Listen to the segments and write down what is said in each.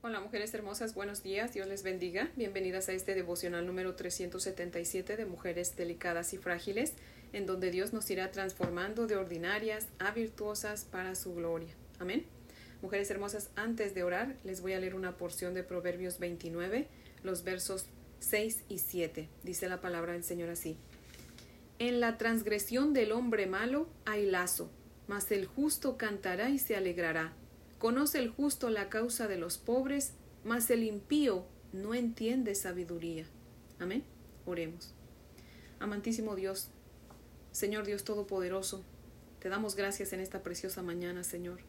Hola mujeres hermosas, buenos días, Dios les bendiga. Bienvenidas a este devocional número 377 de Mujeres Delicadas y Frágiles, en donde Dios nos irá transformando de ordinarias a virtuosas para su gloria. Amén. Mujeres hermosas, antes de orar, les voy a leer una porción de Proverbios 29, los versos 6 y 7. Dice la palabra del Señor así. En la transgresión del hombre malo hay lazo, mas el justo cantará y se alegrará. Conoce el justo la causa de los pobres, mas el impío no entiende sabiduría. Amén. Oremos. Amantísimo Dios, Señor Dios Todopoderoso, te damos gracias en esta preciosa mañana, Señor.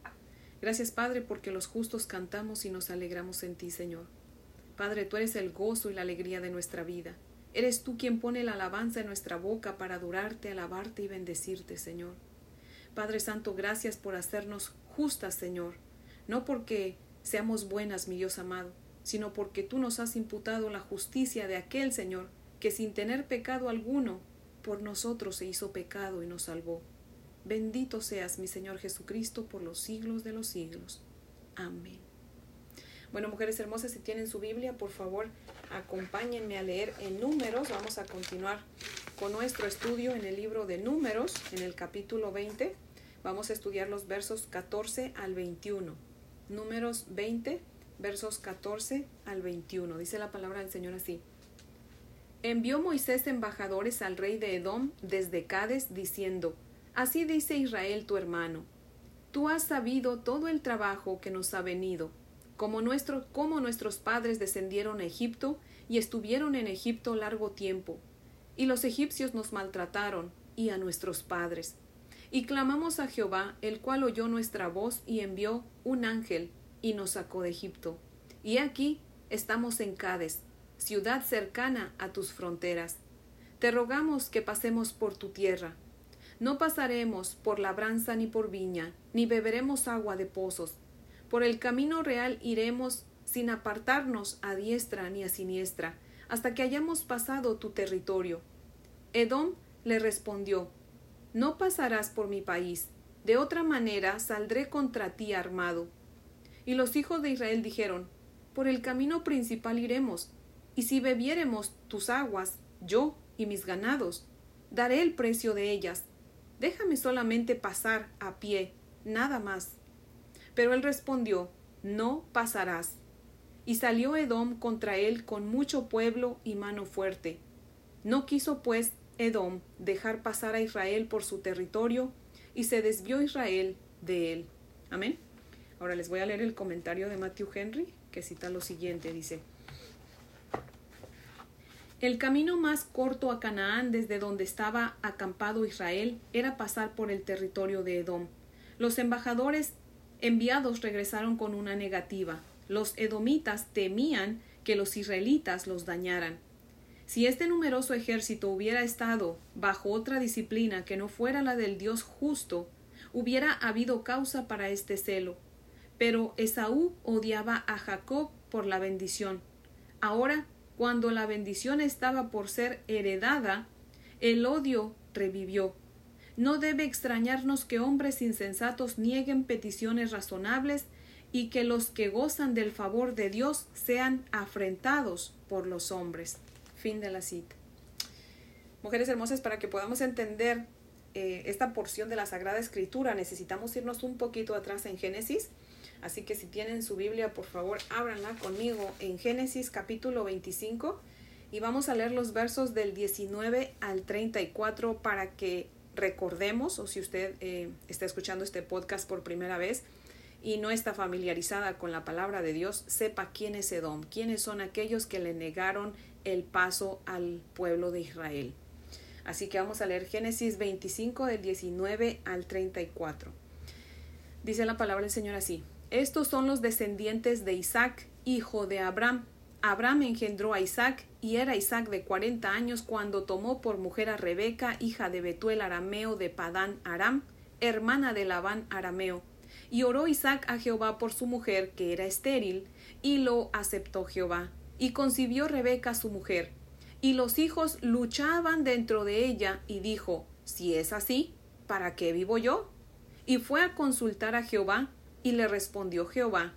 Gracias, Padre, porque los justos cantamos y nos alegramos en ti, Señor. Padre, tú eres el gozo y la alegría de nuestra vida. Eres tú quien pone la alabanza en nuestra boca para adorarte, alabarte y bendecirte, Señor. Padre Santo, gracias por hacernos justas, Señor no porque seamos buenas, mi Dios amado, sino porque tú nos has imputado la justicia de aquel Señor que sin tener pecado alguno por nosotros se hizo pecado y nos salvó. Bendito seas, mi Señor Jesucristo, por los siglos de los siglos. Amén. Bueno, mujeres hermosas, si tienen su Biblia, por favor, acompáñenme a leer en números. Vamos a continuar con nuestro estudio en el libro de números, en el capítulo 20. Vamos a estudiar los versos 14 al 21. Números 20, versos 14 al 21. Dice la palabra del Señor así. Envió Moisés embajadores al rey de Edom desde Cades, diciendo, Así dice Israel tu hermano, tú has sabido todo el trabajo que nos ha venido, como, nuestro, como nuestros padres descendieron a Egipto y estuvieron en Egipto largo tiempo, y los egipcios nos maltrataron, y a nuestros padres y clamamos a Jehová, el cual oyó nuestra voz y envió un ángel y nos sacó de Egipto. Y aquí estamos en Cades, ciudad cercana a tus fronteras. Te rogamos que pasemos por tu tierra. No pasaremos por labranza ni por viña, ni beberemos agua de pozos. Por el camino real iremos sin apartarnos a diestra ni a siniestra, hasta que hayamos pasado tu territorio. Edom le respondió, no pasarás por mi país, de otra manera saldré contra ti armado. Y los hijos de Israel dijeron, Por el camino principal iremos, y si bebiéremos tus aguas, yo y mis ganados, daré el precio de ellas. Déjame solamente pasar a pie, nada más. Pero él respondió, No pasarás. Y salió Edom contra él con mucho pueblo y mano fuerte. No quiso pues Edom dejar pasar a Israel por su territorio y se desvió Israel de él. Amén. Ahora les voy a leer el comentario de Matthew Henry que cita lo siguiente. Dice, el camino más corto a Canaán desde donde estaba acampado Israel era pasar por el territorio de Edom. Los embajadores enviados regresaron con una negativa. Los edomitas temían que los israelitas los dañaran. Si este numeroso ejército hubiera estado bajo otra disciplina que no fuera la del Dios justo, hubiera habido causa para este celo. Pero Esaú odiaba a Jacob por la bendición. Ahora, cuando la bendición estaba por ser heredada, el odio revivió. No debe extrañarnos que hombres insensatos nieguen peticiones razonables y que los que gozan del favor de Dios sean afrentados por los hombres. Fin de la cita. Mujeres hermosas, para que podamos entender eh, esta porción de la Sagrada Escritura, necesitamos irnos un poquito atrás en Génesis. Así que si tienen su Biblia, por favor, ábranla conmigo en Génesis capítulo 25 y vamos a leer los versos del 19 al 34 para que recordemos, o si usted eh, está escuchando este podcast por primera vez, y no está familiarizada con la palabra de Dios, sepa quién es Edom, quiénes son aquellos que le negaron el paso al pueblo de Israel. Así que vamos a leer Génesis 25 del 19 al 34. Dice la palabra del Señor así. Estos son los descendientes de Isaac, hijo de Abraham. Abraham engendró a Isaac y era Isaac de cuarenta años cuando tomó por mujer a Rebeca, hija de Betuel arameo de Padán Aram, hermana de Labán arameo. Y oró Isaac a Jehová por su mujer, que era estéril, y lo aceptó Jehová y concibió Rebeca su mujer. Y los hijos luchaban dentro de ella, y dijo, Si es así, ¿para qué vivo yo? Y fue a consultar a Jehová, y le respondió Jehová,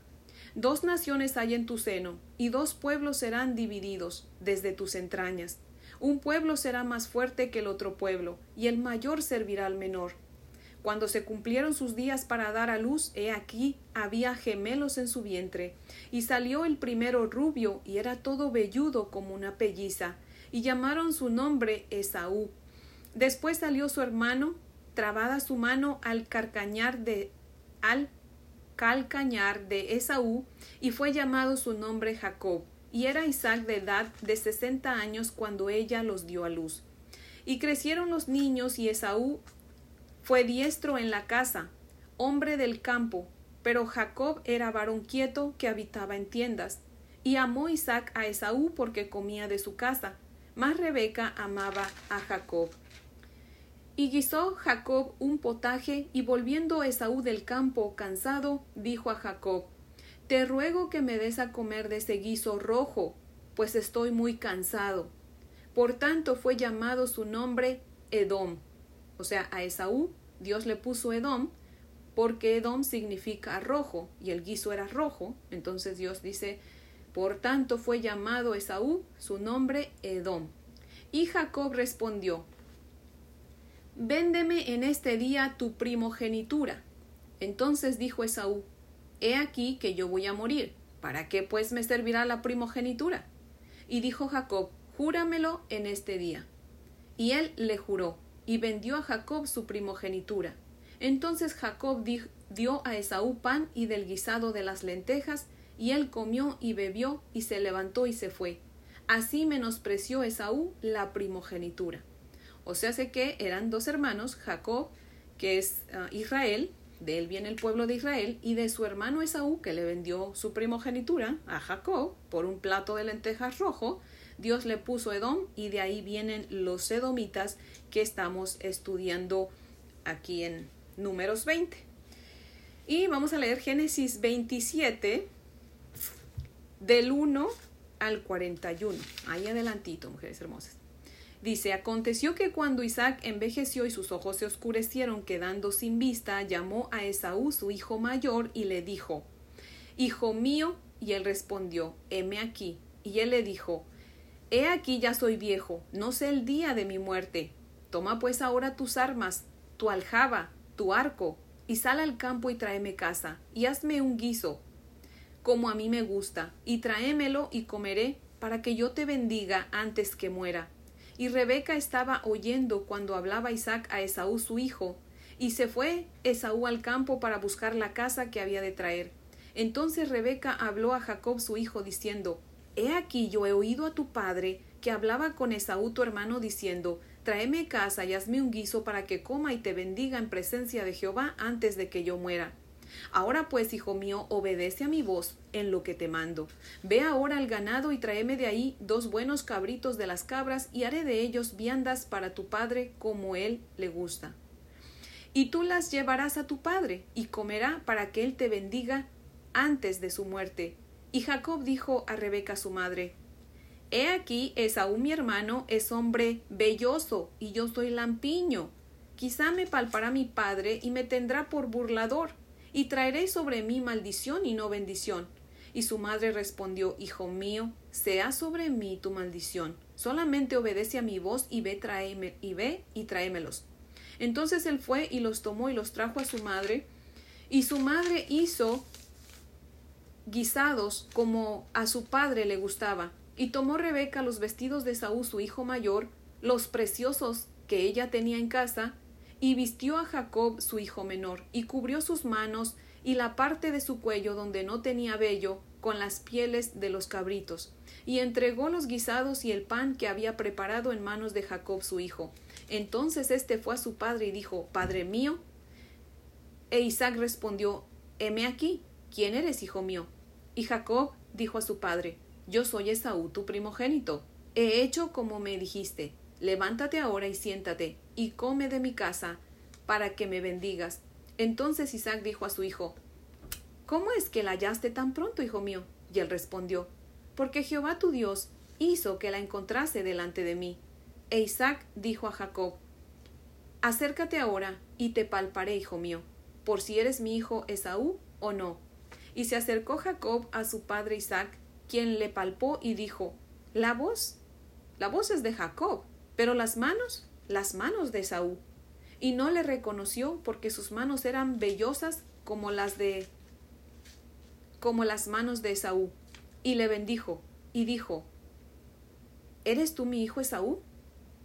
Dos naciones hay en tu seno, y dos pueblos serán divididos desde tus entrañas. Un pueblo será más fuerte que el otro pueblo, y el mayor servirá al menor. Cuando se cumplieron sus días para dar a luz, he aquí había gemelos en su vientre, y salió el primero rubio, y era todo velludo como una pelliza, y llamaron su nombre Esaú. Después salió su hermano, trabada su mano al carcañar de al calcañar de Esaú, y fue llamado su nombre Jacob, y era Isaac de edad de sesenta años cuando ella los dio a luz. Y crecieron los niños, y Esaú fue diestro en la casa, hombre del campo, pero Jacob era varón quieto que habitaba en tiendas, y amó Isaac a Esaú porque comía de su casa, mas Rebeca amaba a Jacob. Y guisó Jacob un potaje, y volviendo Esaú del campo cansado, dijo a Jacob Te ruego que me des a comer de ese guiso rojo, pues estoy muy cansado. Por tanto fue llamado su nombre Edom o sea, a Esaú Dios le puso Edom porque Edom significa rojo y el guiso era rojo. Entonces Dios dice, por tanto fue llamado Esaú, su nombre Edom. Y Jacob respondió, Véndeme en este día tu primogenitura. Entonces dijo Esaú, He aquí que yo voy a morir. ¿Para qué pues me servirá la primogenitura? Y dijo Jacob, Júramelo en este día. Y él le juró y vendió a Jacob su primogenitura. Entonces Jacob dio a Esaú pan y del guisado de las lentejas, y él comió y bebió, y se levantó y se fue. Así menospreció Esaú la primogenitura. O sea, sé que eran dos hermanos, Jacob, que es ah, Israel, de él viene el pueblo de Israel, y de su hermano Esaú, que le vendió su primogenitura a Jacob por un plato de lentejas rojo, Dios le puso Edom y de ahí vienen los edomitas que estamos estudiando aquí en números 20. Y vamos a leer Génesis 27 del 1 al 41. Ahí adelantito, mujeres hermosas. Dice, aconteció que cuando Isaac envejeció y sus ojos se oscurecieron quedando sin vista, llamó a Esaú, su hijo mayor, y le dijo, Hijo mío, y él respondió, heme aquí. Y él le dijo, He aquí ya soy viejo, no sé el día de mi muerte. Toma pues ahora tus armas, tu aljaba, tu arco, y sal al campo y tráeme casa, y hazme un guiso, como a mí me gusta, y tráemelo y comeré, para que yo te bendiga antes que muera. Y Rebeca estaba oyendo cuando hablaba Isaac a Esaú su hijo, y se fue Esaú al campo para buscar la casa que había de traer. Entonces Rebeca habló a Jacob su hijo, diciendo He aquí yo he oído a tu padre que hablaba con Esaú tu hermano diciendo Tráeme casa y hazme un guiso para que coma y te bendiga en presencia de Jehová antes de que yo muera. Ahora pues, hijo mío, obedece a mi voz en lo que te mando. Ve ahora al ganado y tráeme de ahí dos buenos cabritos de las cabras y haré de ellos viandas para tu padre como él le gusta. Y tú las llevarás a tu padre y comerá para que él te bendiga antes de su muerte y Jacob dijo a Rebeca su madre, He aquí, Esaú mi hermano es hombre belloso, y yo soy lampiño. Quizá me palpará mi padre y me tendrá por burlador, y traeré sobre mí maldición y no bendición. Y su madre respondió, Hijo mío, sea sobre mí tu maldición. Solamente obedece a mi voz y ve, tráeme, y ve y tráemelos. Entonces él fue y los tomó y los trajo a su madre, y su madre hizo guisados como a su padre le gustaba, y tomó Rebeca los vestidos de Saúl su hijo mayor, los preciosos que ella tenía en casa, y vistió a Jacob su hijo menor, y cubrió sus manos y la parte de su cuello donde no tenía vello con las pieles de los cabritos, y entregó los guisados y el pan que había preparado en manos de Jacob su hijo. Entonces éste fue a su padre y dijo Padre mío. E Isaac respondió Heme aquí, ¿quién eres, hijo mío? Y Jacob dijo a su padre, Yo soy Esaú, tu primogénito. He hecho como me dijiste. Levántate ahora y siéntate, y come de mi casa, para que me bendigas. Entonces Isaac dijo a su hijo, ¿Cómo es que la hallaste tan pronto, hijo mío? Y él respondió, Porque Jehová tu Dios hizo que la encontrase delante de mí. E Isaac dijo a Jacob, Acércate ahora, y te palparé, hijo mío, por si eres mi hijo Esaú o no Y se acercó Jacob a su padre Isaac, quien le palpó y dijo, La voz, la voz es de Jacob, pero las manos, las manos de Esaú. Y no le reconoció porque sus manos eran vellosas como las de como las manos de Esaú. Y le bendijo, y dijo, ¿Eres tú mi hijo Esaú?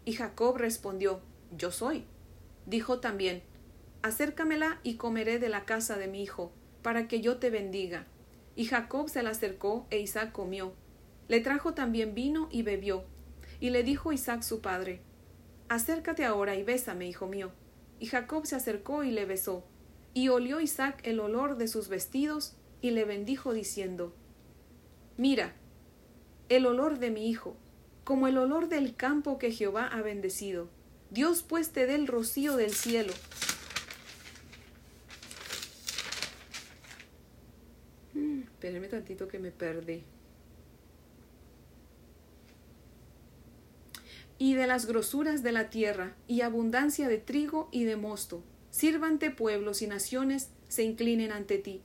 Y Jacob respondió, Yo soy. Dijo también, Acércamela y comeré de la casa de mi hijo, para que yo te bendiga. Y Jacob se la acercó e Isaac comió. Le trajo también vino y bebió. Y le dijo Isaac su padre, Acércate ahora y bésame, hijo mío. Y Jacob se acercó y le besó. Y olió Isaac el olor de sus vestidos y le bendijo diciendo, Mira, el olor de mi hijo, como el olor del campo que Jehová ha bendecido. Dios pues te dé el rocío del cielo. Espérenme tantito que me perdí. Y de las grosuras de la tierra, y abundancia de trigo y de mosto. Sírvante pueblos y naciones, se inclinen ante ti.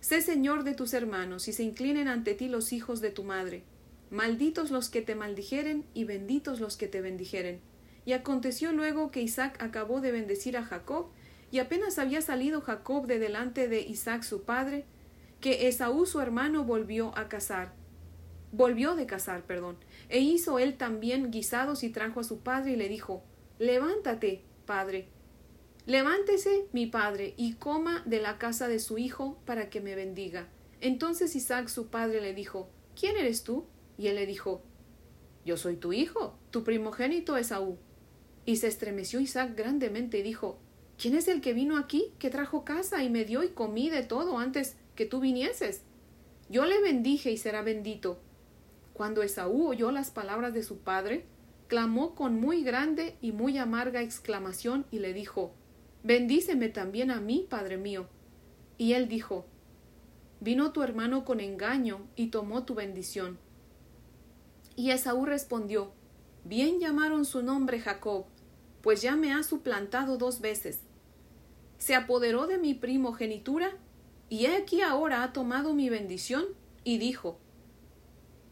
Sé señor de tus hermanos, y se inclinen ante ti los hijos de tu madre Malditos los que te maldijeren y benditos los que te bendijeren. Y aconteció luego que Isaac acabó de bendecir a Jacob, y apenas había salido Jacob de delante de Isaac su padre, que Esaú su hermano volvió a cazar. Volvió de cazar, perdón, e hizo él también guisados y trajo a su padre y le dijo Levántate, padre. Levántese, mi padre, y coma de la casa de su hijo para que me bendiga. Entonces Isaac su padre le dijo ¿Quién eres tú? Y él le dijo, Yo soy tu hijo, tu primogénito Esaú. Y se estremeció Isaac grandemente y dijo, ¿Quién es el que vino aquí, que trajo casa y me dio y comí de todo antes que tú vinieses? Yo le bendije y será bendito. Cuando Esaú oyó las palabras de su padre, clamó con muy grande y muy amarga exclamación y le dijo, Bendíceme también a mí, padre mío. Y él dijo, Vino tu hermano con engaño y tomó tu bendición. Y Esaú respondió, Bien llamaron su nombre Jacob, pues ya me ha suplantado dos veces. Se apoderó de mi primogenitura, y he aquí ahora ha tomado mi bendición, y dijo,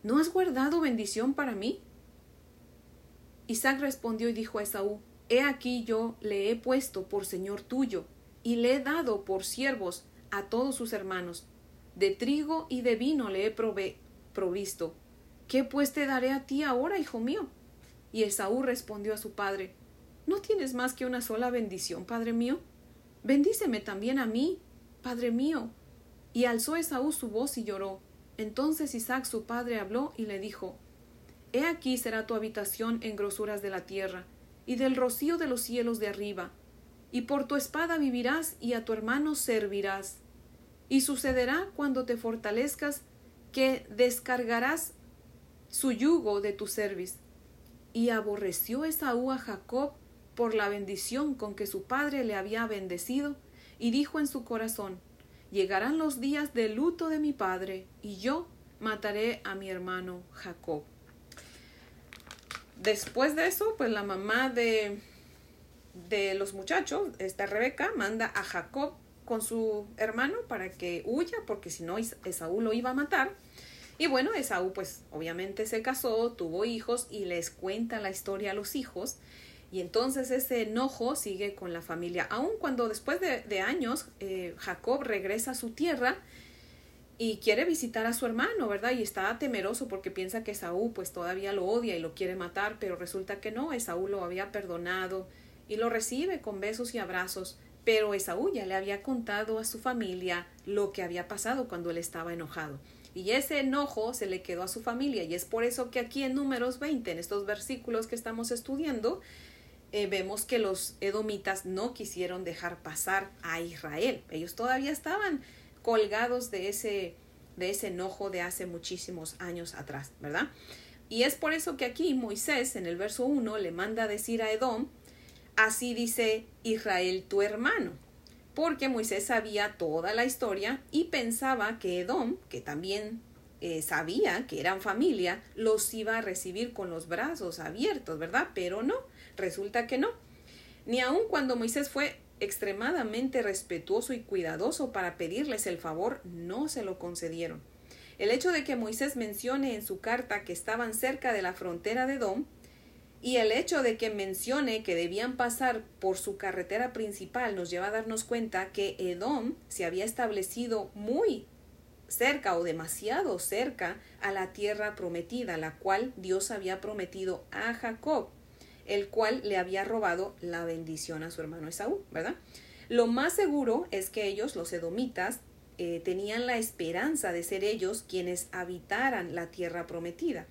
¿No has guardado bendición para mí? Isaac respondió y dijo a Esaú, He aquí yo le he puesto por señor tuyo, y le he dado por siervos a todos sus hermanos. De trigo y de vino le he provisto, ¿Qué pues te daré a ti ahora, hijo mío? Y Esaú respondió a su padre, ¿No tienes más que una sola bendición, padre mío? Bendíceme también a mí, padre mío. Y alzó Esaú su voz y lloró. Entonces Isaac su padre habló y le dijo, He aquí será tu habitación en grosuras de la tierra, y del rocío de los cielos de arriba, y por tu espada vivirás y a tu hermano servirás. Y sucederá cuando te fortalezcas que descargarás su yugo de tu cerviz. Y aborreció Esaú a Jacob por la bendición con que su padre le había bendecido, y dijo en su corazón, Llegarán los días de luto de mi padre, y yo mataré a mi hermano Jacob. Después de eso, pues la mamá de, de los muchachos, esta Rebeca, manda a Jacob con su hermano para que huya, porque si no Esaú lo iba a matar. Y bueno, Esaú pues obviamente se casó, tuvo hijos y les cuenta la historia a los hijos. Y entonces ese enojo sigue con la familia. Aun cuando después de, años eh, Jacob regresa a su tierra y quiere visitar a su hermano, ¿verdad? Y está temeroso porque piensa que Esaú pues todavía lo odia y lo quiere matar, pero resulta que no, Esaú lo había perdonado y lo recibe con besos y abrazos. Pero Esaú ya le había contado a su familia lo que había pasado cuando él estaba enojado. Y ese enojo se le quedó a su familia. Y es por eso que aquí en números 20, en estos versículos que estamos estudiando, eh, vemos que los edomitas no quisieron dejar pasar a Israel. Ellos todavía estaban colgados de ese, de ese enojo de hace muchísimos años atrás, ¿verdad? Y es por eso que aquí Moisés en el verso 1 le manda a decir a Edom, así dice Israel tu hermano porque Moisés sabía toda la historia y pensaba que Edom, que también eh, sabía que eran familia, los iba a recibir con los brazos abiertos, ¿verdad? Pero no, resulta que no. Ni aun cuando Moisés fue extremadamente respetuoso y cuidadoso para pedirles el favor, no se lo concedieron. El hecho de que Moisés mencione en su carta que estaban cerca de la frontera de Edom y el hecho de que mencione que debían pasar por su carretera principal nos lleva a darnos cuenta que Edom se había establecido muy cerca o demasiado cerca a la tierra prometida, la cual Dios había prometido a Jacob, el cual le había robado la bendición a su hermano Esaú, ¿verdad? Lo más seguro es que ellos, los edomitas, eh, tenían la esperanza de ser ellos quienes habitaran la tierra prometida.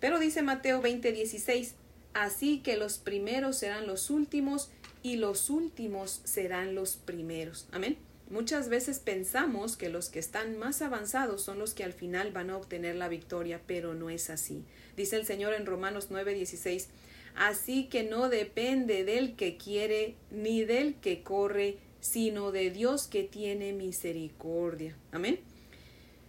Pero dice Mateo 20:16, así que los primeros serán los últimos y los últimos serán los primeros. Amén. Muchas veces pensamos que los que están más avanzados son los que al final van a obtener la victoria, pero no es así. Dice el Señor en Romanos 9:16, así que no depende del que quiere ni del que corre, sino de Dios que tiene misericordia. Amén.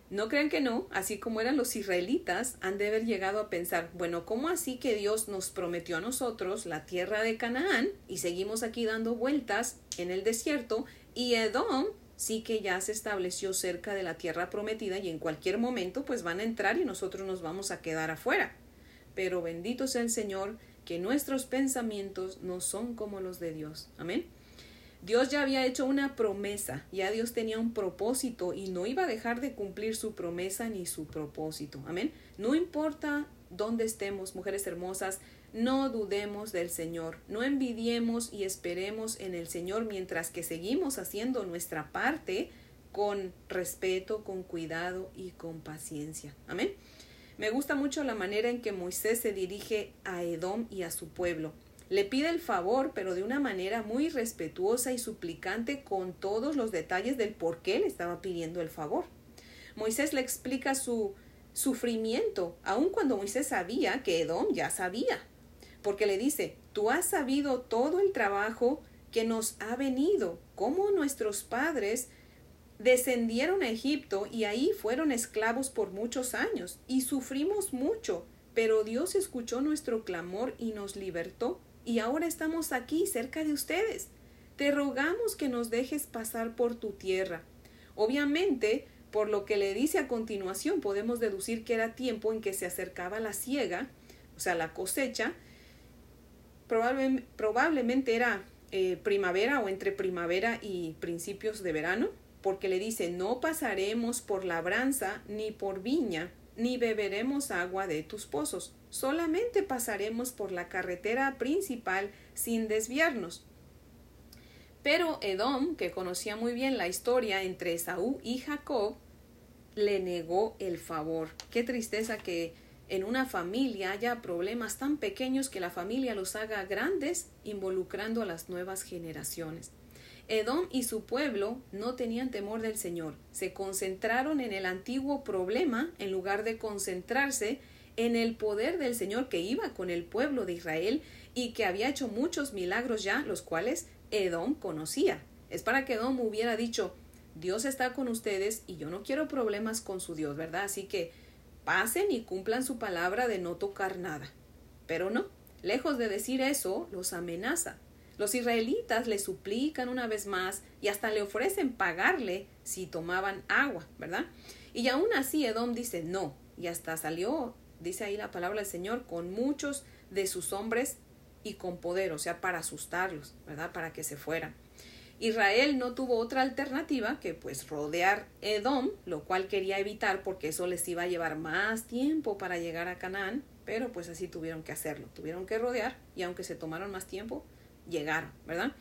No crean que no, así como eran los israelitas, han de haber llegado a pensar, bueno, ¿cómo así que Dios nos prometió a nosotros la tierra de Canaán y seguimos aquí dando vueltas en el desierto y Edom sí que ya se estableció cerca de la tierra prometida y en cualquier momento pues van a entrar y nosotros nos vamos a quedar afuera. Pero bendito sea el Señor que nuestros pensamientos no son como los de Dios. Amén. Dios ya había hecho una promesa, ya Dios tenía un propósito y no iba a dejar de cumplir su promesa ni su propósito. Amén. No importa dónde estemos, mujeres hermosas, no dudemos del Señor, no envidiemos y esperemos en el Señor mientras que seguimos haciendo nuestra parte con respeto, con cuidado y con paciencia. Amén. Me gusta mucho la manera en que Moisés se dirige a Edom y a su pueblo. Le pide el favor, pero de una manera muy respetuosa y suplicante con todos los detalles del por qué le estaba pidiendo el favor. Moisés le explica su sufrimiento, aun cuando Moisés sabía que Edom ya sabía, porque le dice, tú has sabido todo el trabajo que nos ha venido, cómo nuestros padres descendieron a Egipto y ahí fueron esclavos por muchos años y sufrimos mucho, pero Dios escuchó nuestro clamor y nos libertó y ahora estamos aquí cerca de ustedes. Te rogamos que nos dejes pasar por tu tierra. Obviamente, por lo que le dice a continuación, podemos deducir que era tiempo en que se acercaba la siega, o sea, la cosecha. probablemente era eh, primavera o entre primavera y principios de verano, porque le dice, no pasaremos por labranza ni por viña, ni beberemos agua de tus pozos, solamente pasaremos por la carretera principal sin desviarnos. Pero Edom, que conocía muy bien la historia entre Esaú y Jacob, le negó el favor. Qué tristeza que en una familia haya problemas tan pequeños que la familia los haga grandes, involucrando a las nuevas generaciones. Edom y su pueblo no tenían temor del Señor, se concentraron en el antiguo problema en lugar de concentrarse en el poder del Señor que iba con el pueblo de Israel y que había hecho muchos milagros ya, los cuales Edom conocía. Es para que Edom hubiera dicho, Dios está con ustedes y yo no quiero problemas con su Dios, ¿verdad? Así que pasen y cumplan su palabra de no tocar nada. Pero no, lejos de decir eso, los amenaza. Los israelitas le suplican una vez más y hasta le ofrecen pagarle si tomaban agua, ¿verdad? Y aún así Edom dice no, y hasta salió, dice ahí la palabra del Señor, con muchos de sus hombres y con poder, o sea, para asustarlos, ¿verdad? Para que se fueran. Israel no tuvo otra alternativa que pues rodear Edom, lo cual quería evitar porque eso les iba a llevar más tiempo para llegar a Canaán, pero pues así tuvieron que hacerlo, tuvieron que rodear y aunque se tomaron más tiempo, llegaron, ¿verdad?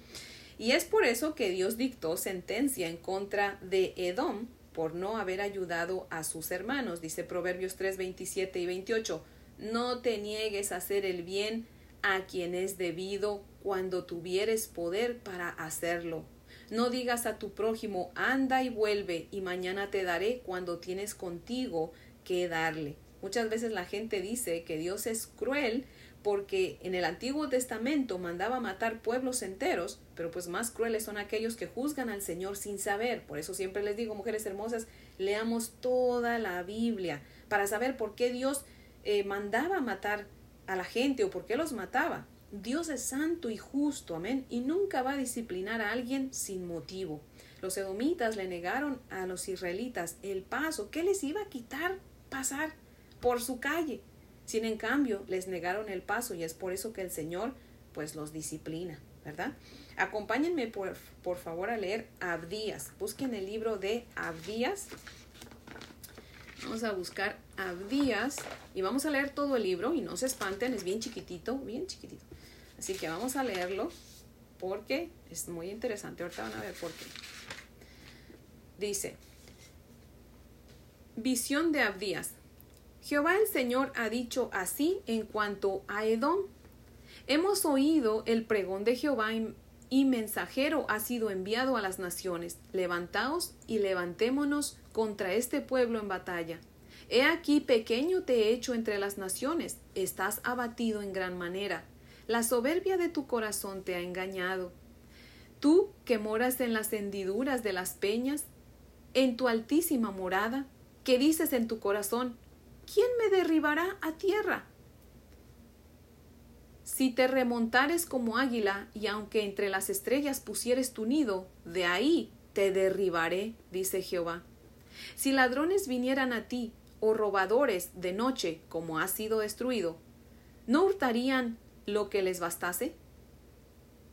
Y es por eso que Dios dictó sentencia en contra de Edom por no haber ayudado a sus hermanos, dice Proverbios 3, 27 y 28. No te niegues a hacer el bien a quien es debido cuando tuvieres poder para hacerlo. No digas a tu prójimo, anda y vuelve, y mañana te daré cuando tienes contigo que darle. Muchas veces la gente dice que Dios es cruel porque en el Antiguo Testamento mandaba matar pueblos enteros, pero pues más crueles son aquellos que juzgan al Señor sin saber. Por eso siempre les digo, mujeres hermosas, leamos toda la Biblia para saber por qué Dios eh, mandaba matar a la gente o por qué los mataba. Dios es santo y justo, amén, y nunca va a disciplinar a alguien sin motivo. Los edomitas le negaron a los israelitas el paso. ¿Qué les iba a quitar pasar por su calle? Sin en cambio, les negaron el paso y es por eso que el Señor pues los disciplina, ¿verdad? Acompáñenme por, por favor a leer Abdías. Busquen el libro de Abdías. Vamos a buscar Abdías y vamos a leer todo el libro y no se espanten, es bien chiquitito, bien chiquitito. Así que vamos a leerlo porque es muy interesante. Ahorita van a ver por qué. Dice, visión de Abdías. Jehová el Señor ha dicho así en cuanto a Edom. Hemos oído el pregón de Jehová y mensajero ha sido enviado a las naciones. Levantaos y levantémonos contra este pueblo en batalla. He aquí pequeño te he hecho entre las naciones, estás abatido en gran manera. La soberbia de tu corazón te ha engañado. Tú que moras en las hendiduras de las peñas, en tu altísima morada, que dices en tu corazón, ¿quién me derribará a tierra? Si te remontares como águila, y aunque entre las estrellas pusieres tu nido, de ahí te derribaré, dice Jehová. Si ladrones vinieran a ti, o robadores de noche, como has sido destruido, ¿no hurtarían lo que les bastase?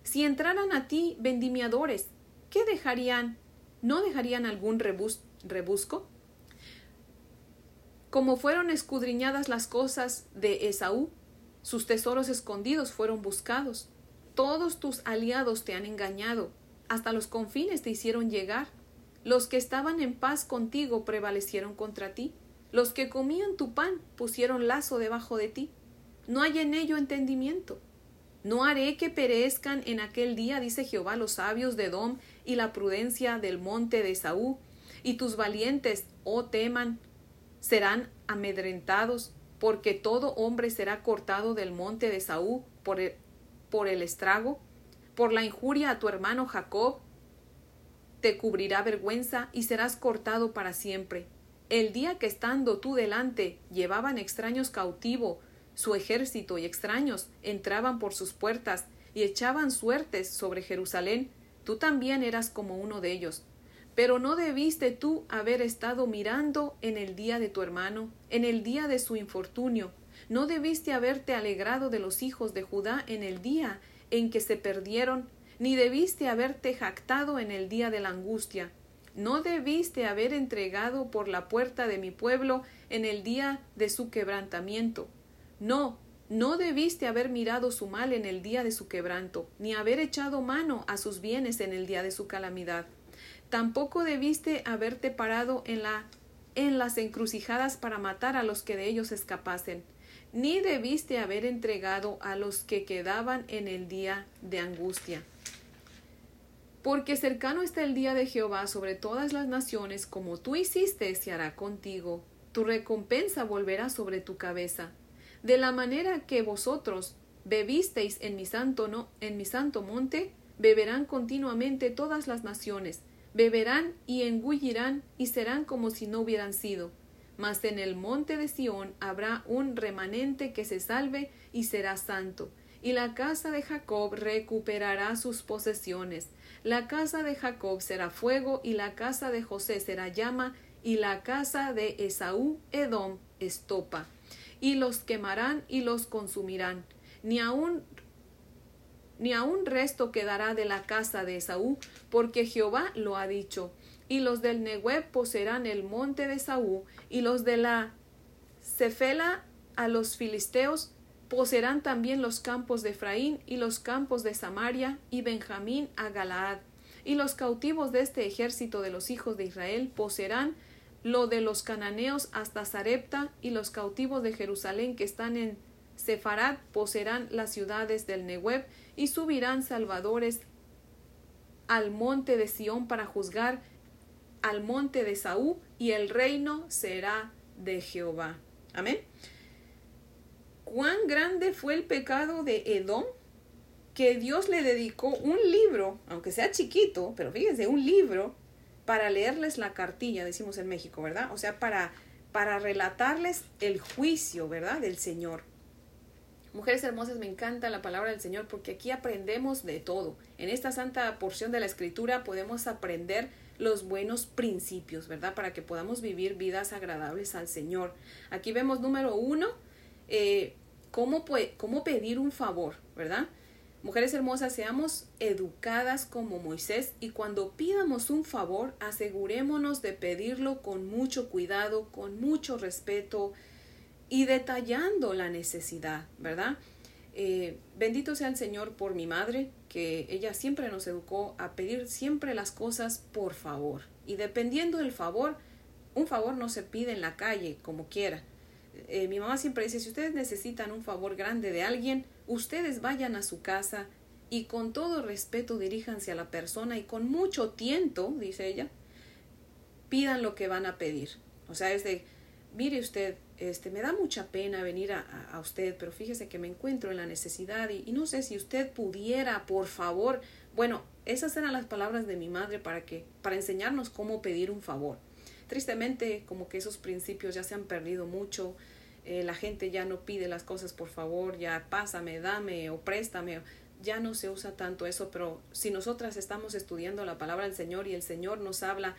Si entraran a ti vendimiadores, ¿qué dejarían ¿no dejarían algún rebusco? Como fueron escudriñadas las cosas de Esaú, sus tesoros escondidos fueron buscados. Todos tus aliados te han engañado, hasta los confines te hicieron llegar. Los que estaban en paz contigo prevalecieron contra ti. Los que comían tu pan pusieron lazo debajo de ti. No hay en ello entendimiento. No haré que perezcan en aquel día, dice Jehová, los sabios de Edom y la prudencia del monte de Saúl, y tus valientes, oh teman, serán amedrentados, porque todo hombre será cortado del monte de Saúl por el, por el estrago, por la injuria a tu hermano Jacob, te cubrirá vergüenza y serás cortado para siempre. El día que estando tú delante llevaban extraños cautivo, su ejército y extraños entraban por sus puertas y echaban suertes sobre Jerusalén, tú también eras como uno de ellos. Pero no debiste tú haber estado mirando en el día de tu hermano, en el día de su infortunio, no debiste haberte alegrado de los hijos de Judá en el día en que se perdieron, ni debiste haberte jactado en el día de la angustia. No debiste haber entregado por la puerta de mi pueblo en el día de su quebrantamiento. No, no debiste haber mirado su mal en el día de su quebranto, ni haber echado mano a sus bienes en el día de su calamidad. Tampoco debiste haberte parado en la en las encrucijadas para matar a los que de ellos escapasen, ni debiste haber entregado a los que quedaban en el día de angustia. Porque cercano está el día de Jehová sobre todas las naciones, como tú hiciste, se hará contigo. Tu recompensa volverá sobre tu cabeza de la manera que vosotros bebisteis en mi santo no, en mi santo monte, beberán continuamente todas las naciones, beberán y engullirán y serán como si no hubieran sido. Mas en el monte de Sión habrá un remanente que se salve y será santo, y la casa de Jacob recuperará sus posesiones. La casa de Jacob será fuego, y la casa de José será llama, y la casa de Esaú, Edom, estopa y los quemarán y los consumirán. Ni aun ni un resto quedará de la casa de Esaú, porque Jehová lo ha dicho. Y los del Nehueb poseerán el monte de Esaú, y los de la Cefela a los filisteos poseerán también los campos de Efraín y los campos de Samaria y Benjamín a Galaad. Y los cautivos de este ejército de los hijos de Israel poseerán lo de los cananeos hasta Sarepta y los cautivos de Jerusalén que están en Sefarad poseerán las ciudades del Nehueb y subirán salvadores al monte de Sión para juzgar al monte de Saúl y el reino será de Jehová. Amén. Cuán grande fue el pecado de Edom que Dios le dedicó un libro, aunque sea chiquito, pero fíjense, un libro para leerles la cartilla, decimos en México, ¿verdad? O sea, para, para relatarles el juicio, ¿verdad? Del Señor. Mujeres hermosas, me encanta la palabra del Señor porque aquí aprendemos de todo. En esta santa porción de la Escritura podemos aprender los buenos principios, ¿verdad? Para que podamos vivir vidas agradables al Señor. Aquí vemos número uno, eh, cómo, cómo pedir un favor, ¿verdad? Mujeres hermosas, seamos educadas como Moisés y cuando pidamos un favor, asegurémonos de pedirlo con mucho cuidado, con mucho respeto, y detallando la necesidad, ¿verdad? Eh, bendito sea el Señor por mi madre, que ella siempre nos educó a pedir siempre las cosas por favor. Y dependiendo del favor, un favor no se pide en la calle como quiera. Eh, mi mamá siempre dice, si ustedes necesitan un favor grande de alguien, ustedes vayan a su casa y con todo respeto diríjanse a la persona y con mucho tiento, dice ella, pidan lo que van a pedir. O sea, es de, mire usted, este, me da mucha pena venir a, usted, pero fíjese que me encuentro en la necesidad y, no sé si usted pudiera, por favor, bueno, esas eran las palabras de mi madre para que, para enseñarnos cómo pedir un favor. Tristemente, como que esos principios ya se han perdido mucho. Eh, la gente ya no pide las cosas por favor, ya pásame, dame o préstame. Ya no se usa tanto eso, pero si nosotras estamos estudiando la palabra del Señor y el Señor nos habla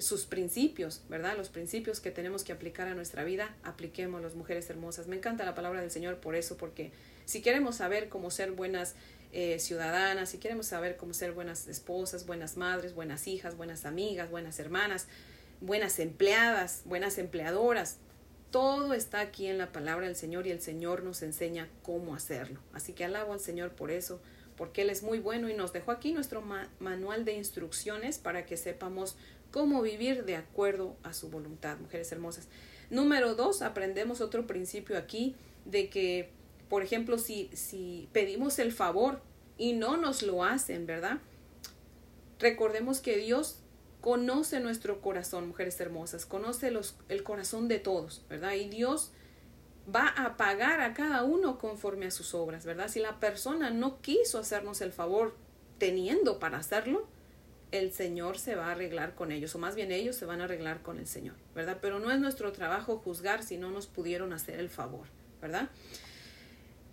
sus principios, ¿verdad? Los principios que tenemos que aplicar a nuestra vida, apliquemos las mujeres hermosas. Me encanta la palabra del Señor por eso, porque si queremos saber cómo ser buenas eh, ciudadanas, si queremos saber cómo ser buenas esposas, buenas madres, buenas hijas, buenas amigas, buenas hermanas, buenas empleadas, buenas empleadoras, todo está aquí en la palabra del Señor y el Señor nos enseña cómo hacerlo. Así que alabo al Señor por eso, porque Él es muy bueno y nos dejó aquí nuestro manual de instrucciones para que sepamos cómo vivir de acuerdo a su voluntad, mujeres hermosas. Número dos, aprendemos otro principio aquí de que, por ejemplo, si, si pedimos el favor y no nos lo hacen, ¿verdad? Recordemos que Dios conoce nuestro corazón, mujeres hermosas, conoce los, el corazón de todos, ¿verdad? Y Dios va a pagar a cada uno conforme a sus obras, ¿verdad? Si la persona no quiso hacernos el favor teniendo para hacerlo, el Señor se va a arreglar con ellos, o más bien ellos se van a arreglar con el Señor, ¿verdad? Pero no es nuestro trabajo juzgar si no nos pudieron hacer el favor, ¿verdad?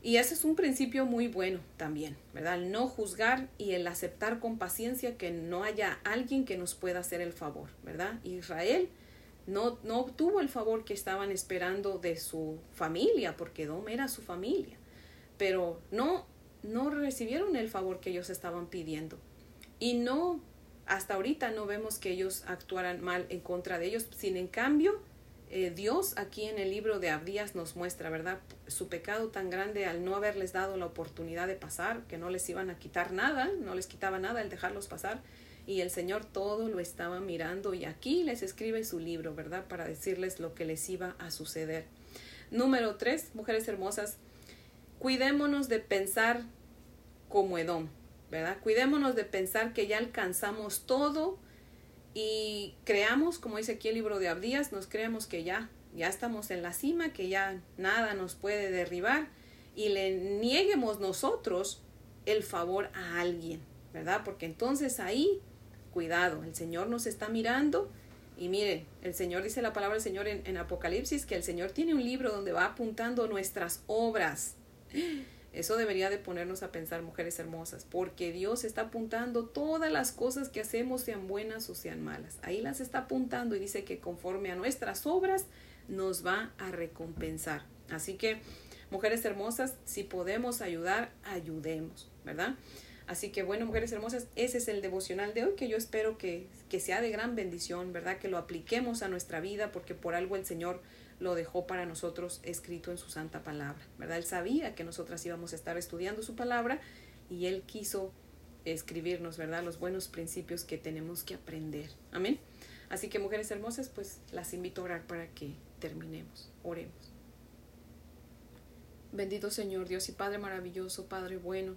Y ese es un principio muy bueno también, ¿verdad? El no juzgar y el aceptar con paciencia que no haya alguien que nos pueda hacer el favor, ¿verdad? Israel no, no obtuvo el favor que estaban esperando de su familia, porque Dom era su familia, pero no, no recibieron el favor que ellos estaban pidiendo. Y no hasta ahorita no vemos que ellos actuaran mal en contra de ellos, sin en cambio, eh, Dios aquí en el libro de Abdías nos muestra, ¿verdad? Su pecado tan grande al no haberles dado la oportunidad de pasar, que no les iban a quitar nada, no les quitaba nada el dejarlos pasar, y el Señor todo lo estaba mirando y aquí les escribe su libro, ¿verdad? Para decirles lo que les iba a suceder. Número tres, mujeres hermosas, cuidémonos de pensar como Edom. ¿Verdad? Cuidémonos de pensar que ya alcanzamos todo y creamos, como dice aquí el libro de Abdías, nos creemos que ya, ya estamos en la cima, que ya nada nos puede derribar y le nieguemos nosotros el favor a alguien, ¿verdad? Porque entonces ahí, cuidado, el Señor nos está mirando y mire, el Señor dice la palabra del Señor en, en Apocalipsis que el Señor tiene un libro donde va apuntando nuestras obras. Eso debería de ponernos a pensar, mujeres hermosas, porque Dios está apuntando todas las cosas que hacemos, sean buenas o sean malas. Ahí las está apuntando y dice que conforme a nuestras obras nos va a recompensar. Así que, mujeres hermosas, si podemos ayudar, ayudemos, ¿verdad? Así que bueno, mujeres hermosas, ese es el devocional de hoy que yo espero que, que sea de gran bendición, ¿verdad? Que lo apliquemos a nuestra vida porque por algo el Señor lo dejó para nosotros escrito en su santa palabra, ¿verdad? Él sabía que nosotras íbamos a estar estudiando su palabra y él quiso escribirnos, ¿verdad? Los buenos principios que tenemos que aprender. Amén. Así que mujeres hermosas, pues las invito a orar para que terminemos. Oremos. Bendito Señor, Dios y Padre maravilloso, Padre bueno.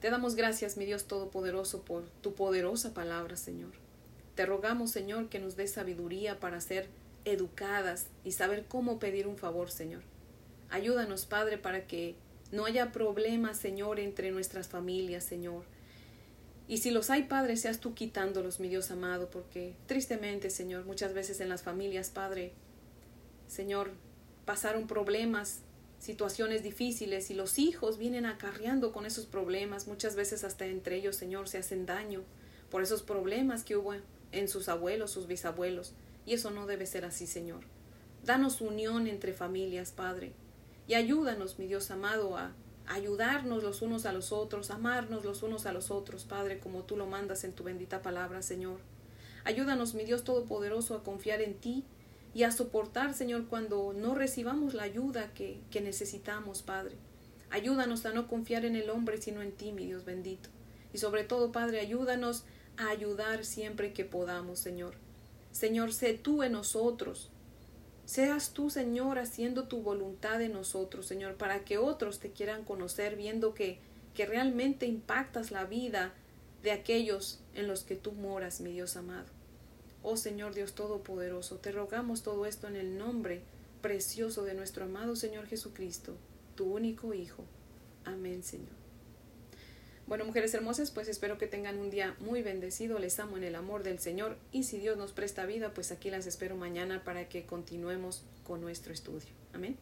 Te damos gracias, mi Dios Todopoderoso, por tu poderosa palabra, Señor. Te rogamos, Señor, que nos dé sabiduría para ser educadas y saber cómo pedir un favor, Señor. Ayúdanos, Padre, para que no haya problemas, Señor, entre nuestras familias, Señor. Y si los hay, Padre, seas tú quitándolos, mi Dios amado, porque tristemente, Señor, muchas veces en las familias, Padre, Señor, pasaron problemas situaciones difíciles y los hijos vienen acarreando con esos problemas, muchas veces hasta entre ellos, Señor, se hacen daño por esos problemas que hubo en sus abuelos, sus bisabuelos, y eso no debe ser así, Señor. Danos unión entre familias, Padre, y ayúdanos, mi Dios amado, a ayudarnos los unos a los otros, amarnos los unos a los otros, Padre, como tú lo mandas en tu bendita palabra, Señor. Ayúdanos, mi Dios Todopoderoso, a confiar en ti y a soportar, Señor, cuando no recibamos la ayuda que, que necesitamos, Padre. Ayúdanos a no confiar en el hombre, sino en ti, mi Dios bendito. Y sobre todo, Padre, ayúdanos a ayudar siempre que podamos, Señor. Señor, sé tú en nosotros. Seas tú, Señor, haciendo tu voluntad en nosotros, Señor, para que otros te quieran conocer, viendo que, que realmente impactas la vida de aquellos en los que tú moras, mi Dios amado. Oh Señor Dios Todopoderoso, te rogamos todo esto en el nombre precioso de nuestro amado Señor Jesucristo, tu único Hijo. Amén, Señor. Bueno, mujeres hermosas, pues espero que tengan un día muy bendecido. Les amo en el amor del Señor y si Dios nos presta vida, pues aquí las espero mañana para que continuemos con nuestro estudio. Amén.